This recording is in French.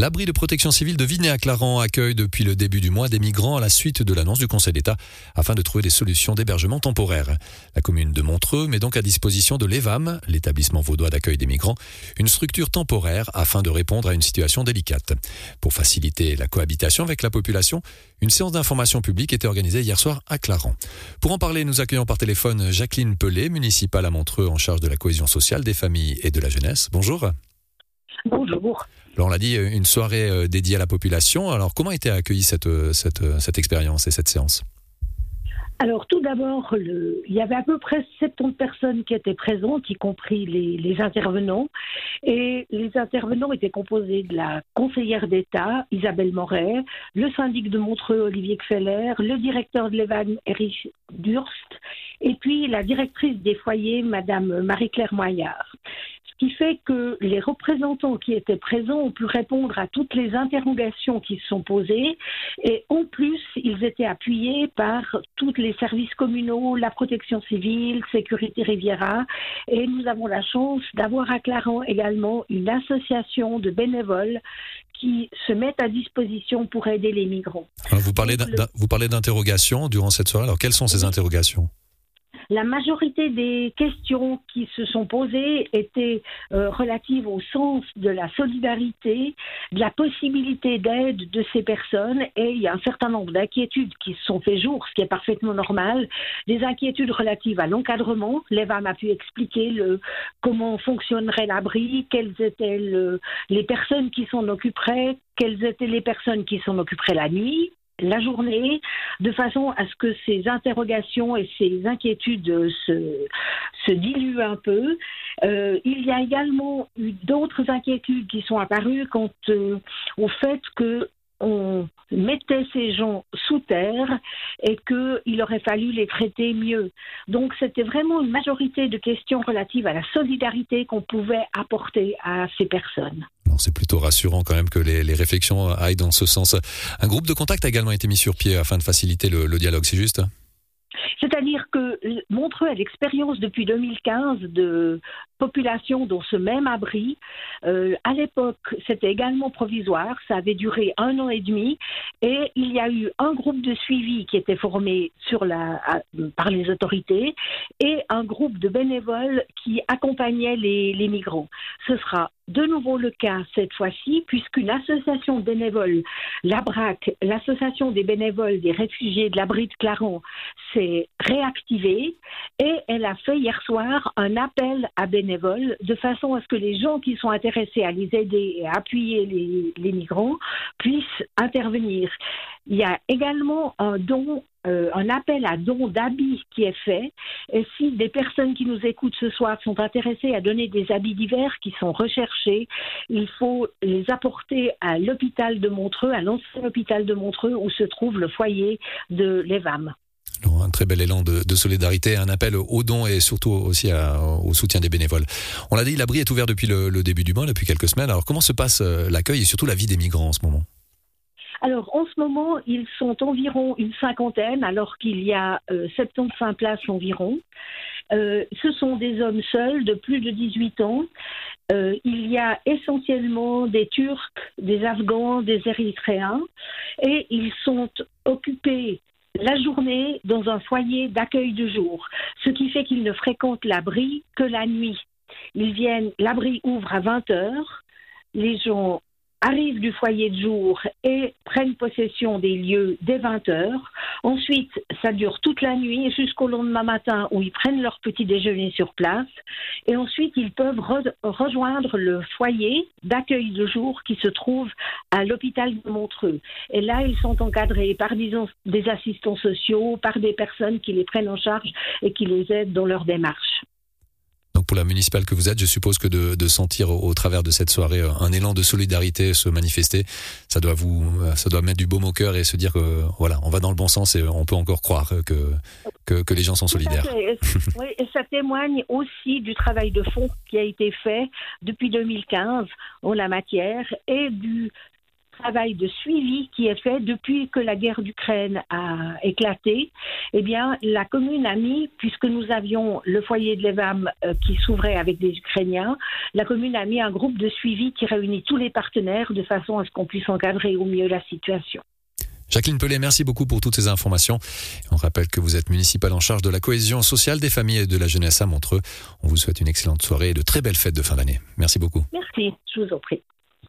L'abri de protection civile de Vinet-à-Claran accueille depuis le début du mois des migrants à la suite de l'annonce du Conseil d'État afin de trouver des solutions d'hébergement temporaire. La commune de Montreux met donc à disposition de l'EVAM, l'établissement vaudois d'accueil des migrants, une structure temporaire afin de répondre à une situation délicate. Pour faciliter la cohabitation avec la population, une séance d'information publique était organisée hier soir à Claran. Pour en parler, nous accueillons par téléphone Jacqueline Pelé, municipale à Montreux en charge de la cohésion sociale, des familles et de la jeunesse. Bonjour. Bonjour. Alors on l'a dit, une soirée euh, dédiée à la population. Alors comment a été accueillie cette, euh, cette, euh, cette expérience et cette séance? Alors tout d'abord, il y avait à peu près 70 personnes qui étaient présentes, y compris les, les, intervenants. Et les intervenants étaient composés de la conseillère d'État, Isabelle Moret, le syndic de Montreux, Olivier Kfeller, le directeur de l'EVAN, Erich Durst, et puis la directrice des foyers, Madame Marie-Claire Moyard qui fait que les représentants qui étaient présents ont pu répondre à toutes les interrogations qui se sont posées et en plus, ils étaient appuyés par tous les services communaux, la protection civile, Sécurité Riviera et nous avons la chance d'avoir à Clarence également une association de bénévoles qui se mettent à disposition pour aider les migrants. vous parlez d'interrogations durant cette soirée. Alors, quelles sont ces interrogations? La majorité des questions qui se sont posées étaient euh, relatives au sens de la solidarité, de la possibilité d'aide de ces personnes et il y a un certain nombre d'inquiétudes qui se sont fait jour, ce qui est parfaitement normal. Des inquiétudes relatives à l'encadrement. L'EVAM a pu expliquer le, comment fonctionnerait l'abri, quelles étaient les personnes qui s'en occuperaient, quelles étaient les personnes qui s'en occuperaient la nuit, la journée, de façon à ce que ces interrogations et ces inquiétudes se, se diluent un peu. Euh, il y a également eu d'autres inquiétudes qui sont apparues quant euh, au fait que on mettait ces gens sous terre et qu'il aurait fallu les traiter mieux. Donc c'était vraiment une majorité de questions relatives à la solidarité qu'on pouvait apporter à ces personnes. C'est plutôt rassurant quand même que les, réflexions aillent dans ce sens. Un groupe de contact a également été mis sur pied afin de faciliter le dialogue, c'est juste? C'est-à-dire que Montreux a l'expérience depuis 2015 de population dans ce même abri. Euh, à l'époque, c'était également provisoire, ça avait duré un an et demi, et il y a eu un groupe de suivi qui était formé par les autorités et un groupe de bénévoles qui accompagnaient les, migrants. Ce sera de nouveau le cas cette fois-ci, puisqu'une association bénévole, l'ABRAC, l'association des bénévoles des réfugiés de l'abri de Clarence, s'est réactivée et elle a fait hier soir un appel à bénévoles de façon à ce que les gens qui sont intéressés à les aider et à appuyer les, migrants puissent intervenir. Il y a également un don euh, un appel à don d'habits qui est fait. Si des personnes qui nous écoutent ce soir sont intéressées à donner des habits divers qui sont recherchés, il faut les apporter à l'hôpital de Montreux, à l'ancien hôpital de Montreux où se trouve le foyer de l'EVAM. Un très bel élan de, solidarité, un appel aux dons et surtout aussi au soutien des bénévoles. On l'a dit, l'abri est ouvert depuis le, début du mois, depuis quelques semaines. Alors comment se passe euh, l'accueil et surtout la vie des migrants en ce moment? Alors, en ce moment, ils sont environ une cinquantaine, alors qu'il y a 75 euh, places environ. Euh, ce sont des hommes seuls de plus de 18 ans. Euh, il y a essentiellement des Turcs, des Afghans, des Érythréens, et ils sont occupés la journée dans un foyer d'accueil de jour, ce qui fait qu'ils ne fréquentent l'abri que la nuit. Ils viennent, l'abri ouvre à 20 heures, les gens arrivent du foyer de jour et prennent possession des lieux dès 20 heures. Ensuite, ça dure toute la nuit jusqu'au lendemain matin où ils prennent leur petit déjeuner sur place. Et ensuite, ils peuvent rejoindre le foyer d'accueil de jour qui se trouve à l'hôpital de Montreux. Et là, ils sont encadrés par, des assistants sociaux, par des personnes qui les prennent en charge et qui les aident dans leur démarche pour la municipale que vous êtes, je suppose que de, sentir au, travers de cette soirée euh, un élan de solidarité se manifester, ça doit vous, euh, ça doit mettre du baume au cœur et se dire que voilà, on va dans le bon sens et on peut encore croire que que, les gens sont solidaires. oui, et ça témoigne aussi du travail de fond qui a été fait depuis 2015 en la matière et du travail de suivi qui est fait depuis que la guerre d'Ukraine a éclaté. Eh bien, la commune a mis, puisque nous avions le foyer de l'EVAM euh, qui s'ouvrait avec des Ukrainiens, la commune a mis un groupe de suivi qui réunit tous les partenaires de façon à ce qu'on puisse encadrer au mieux la situation. Jacqueline Pellet, merci beaucoup pour toutes ces informations. On rappelle que vous êtes municipale en charge de la cohésion sociale des familles et de la jeunesse à Montreux. On vous souhaite une excellente soirée et de très belles fêtes de fin d'année. Merci beaucoup. Merci, je vous en prie.